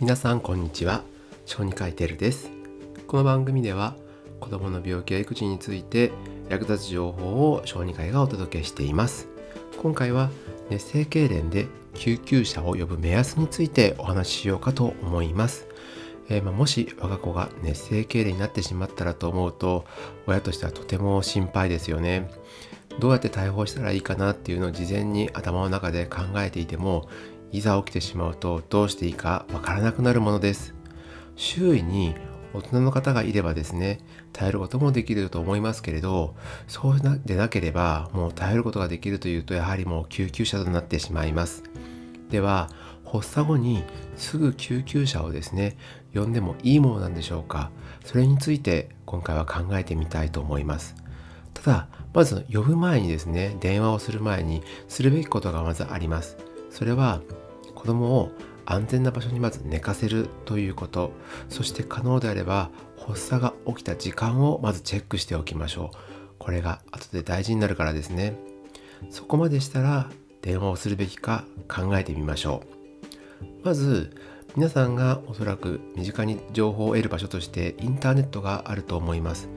皆さんこんにちは。小児科医てるです。この番組では子供の病気や育児について役立つ情報を小児科医がお届けしています。今回は熱性痙攣で救急車を呼ぶ目安についてお話ししようかと思います。えー、まあ、もし我が子が熱性痙攣になってしまったらと思うと親としてはとても心配ですよね。どうやって対応したらいいかなっていうのを事前に頭の中で考えていてもいざ起きてしまうとどうしていいかわからなくなるものです。周囲に大人の方がいればですね耐えることもできると思いますけれどそうでなければもう耐えることができるというとやはりもう救急車となってしまいます。では発作後にすぐ救急車をですね呼んでもいいものなんでしょうか。それについて今回は考えてみたいと思います。ただまず呼ぶ前にですね電話をする前にするべきことがまずあります。それは子供を安全な場所にまず寝かせるということ。そして可能であれば発作が起きた時間をまずチェックしておきましょう。これが後で大事になるからですね。そこまでしたら電話をするべきか考えてみましょう。まず皆さんがおそらく身近に情報を得る場所としてインターネットがあると思います。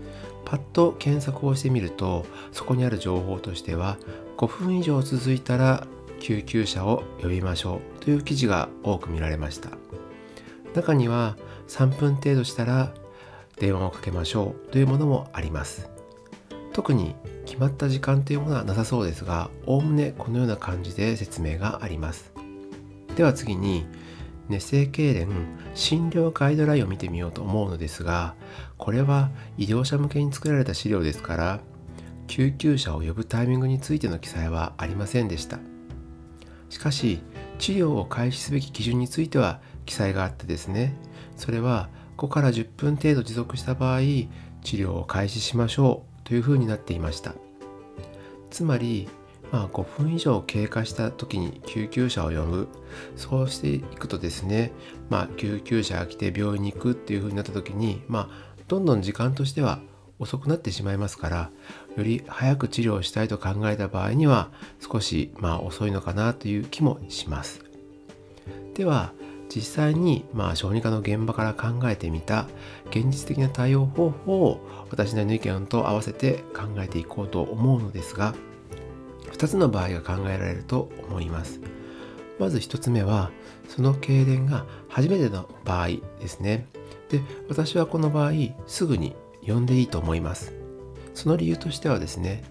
パッと検索をしてみるとそこにある情報としては5分以上続いたら救急車を呼びましょうという記事が多く見られました。中には3分程度したら電話をかけましょうというものもあります。特に決まった時間というものはなさそうですがおおむねこのような感じで説明があります。では次に熱性痙攣診療ガイドラインを見てみようと思うのですがこれは医療者向けに作られた資料ですから救急車を呼ぶタイミングについての記載はありませんでした。しかし治療を開始すべき基準については記載があってですね。それは5から10分程度持続した場合治療を開始しましょうというふうになっていました。つまりまあ、5分以上経過した時に救急車を呼ぶ。そうしていくとですね、まあ、救急車が来て病院に行くっていう風になった時に、まあ、どんどん時間としては遅くなってしまいますからより早く治療したいと考えた場合には少しまあ遅いのかなという気もします。では実際にまあ小児科の現場から考えてみた現実的な対応方法を私なりの意見と合わせて考えていこうと思うのですが2つの場合が考えられると思います。まず1つ目はその痙攣が初めての場合ですね。で私はこの場合すぐに呼んでいいと思います。その理由としてはですね、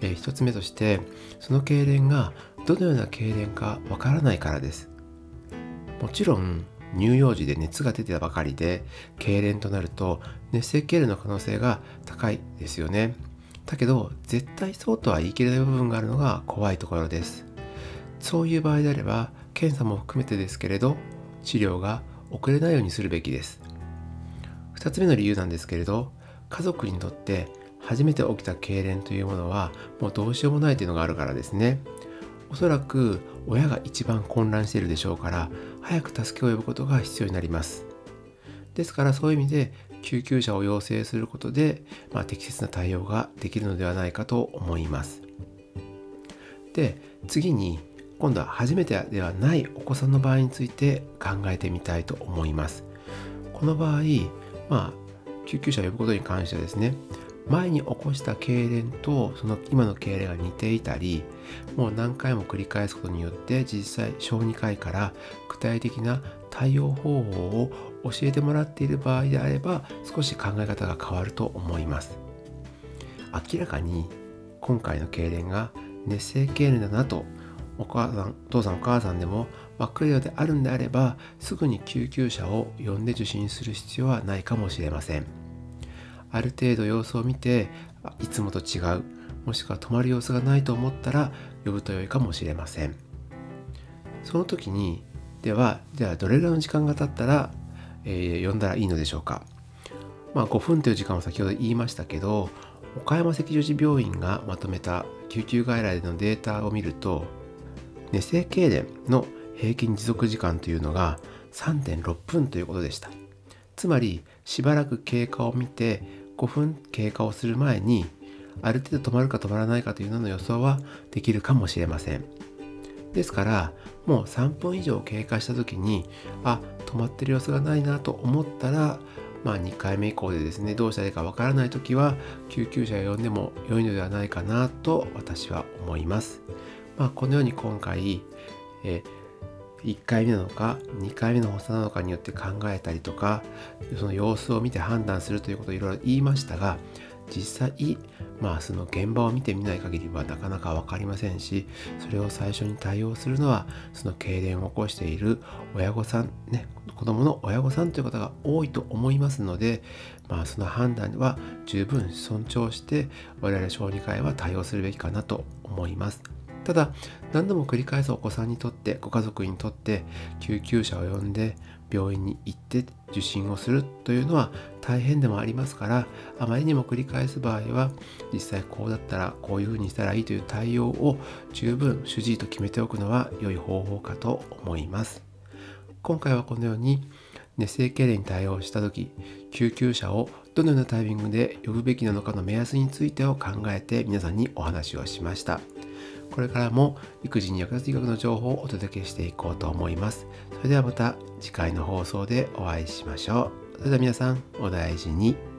えー、1つ目としてその痙攣がどのような痙攣かわからないからです。もちろん乳幼児で熱が出てたばかりで痙攣となると熱性痙攣の可能性が高いですよね。だけど絶対そうとは言い切れない部分があるのが怖いところです。そういう場合であれば検査も含めてですけれど治療が遅れないようにするべきです。2つ目の理由なんですけれど家族にとって初めて起きた痙攣というものはもうどうしようもないというのがあるからですね。おそらく親が一番混乱しているでしょうから早く助けを呼ぶことが必要になります。ですからそういう意味で救急車を要請することで、まあ、適切な対応ができるのではないかと思います。で次に今度は初めてではないお子さんの場合について考えてみたいと思います。この場合まあ救急車を呼ぶことに関してはですね前に起こした痙攣とその今の痙攣が似ていたりもう何回も繰り返すことによって実際小児科医から具体的な対応方法を教えてもらっている場合であれば少し考え方が変わると思います。明らかに今回の痙攣が熱性痙攣だなとお母さん父さんお母さんでも分かるようであるんであればすぐに救急車を呼んで受診する必要はないかもしれません。ある程度様子を見ていつもと違うもしくは止まる様子がないと思ったら呼ぶと良いかもしれません。その時にではじゃあどれぐらいの時間が経ったら、えー、呼んだらいいのでしょうか。まあ5分という時間を先ほど言いましたけど岡山赤十字病院がまとめた救急外来でのデータを見ると熱性痙攣の平均持続時間というのが3.6分ということでしたつまりしばらく経過を見て5分経過をする前にある程度止まるか止まらないかというのの予想はできるかもしれませんですからもう3分以上経過した時にあ止まってる様子がないなと思ったらまあ、2回目以降でですねどうしたらいいかわからない時は救急車を呼んでも良いのではないかなと私は思います。まあ、このように今回え1回目なのか2回目の発作なのかによって考えたりとかその様子を見て判断するということをいろいろ言いましたが実際まあその現場を見てみない限りはなかなか分かりませんしそれを最初に対応するのはその痙攣を起こしている親御さんね子供の親御さんという方が多いと思いますのでまあその判断は十分尊重して我々小児科医は対応するべきかなと思います。ただ何度も繰り返すお子さんにとってご家族にとって救急車を呼んで病院に行って受診をするというのは大変でもありますからあまりにも繰り返す場合は実際こうだったらこういうふうにしたらいいという対応を十分主治医と決めておくのは良い方法かと思います今回はこのように熱性痙攣に対応した時救急車をどのようなタイミングで呼ぶべきなのかの目安についてを考えて皆さんにお話をしました。これからも育児に役立つ医学の情報をお届けしていこうと思います。それではまた次回の放送でお会いしましょう。それでは皆さんお大事に。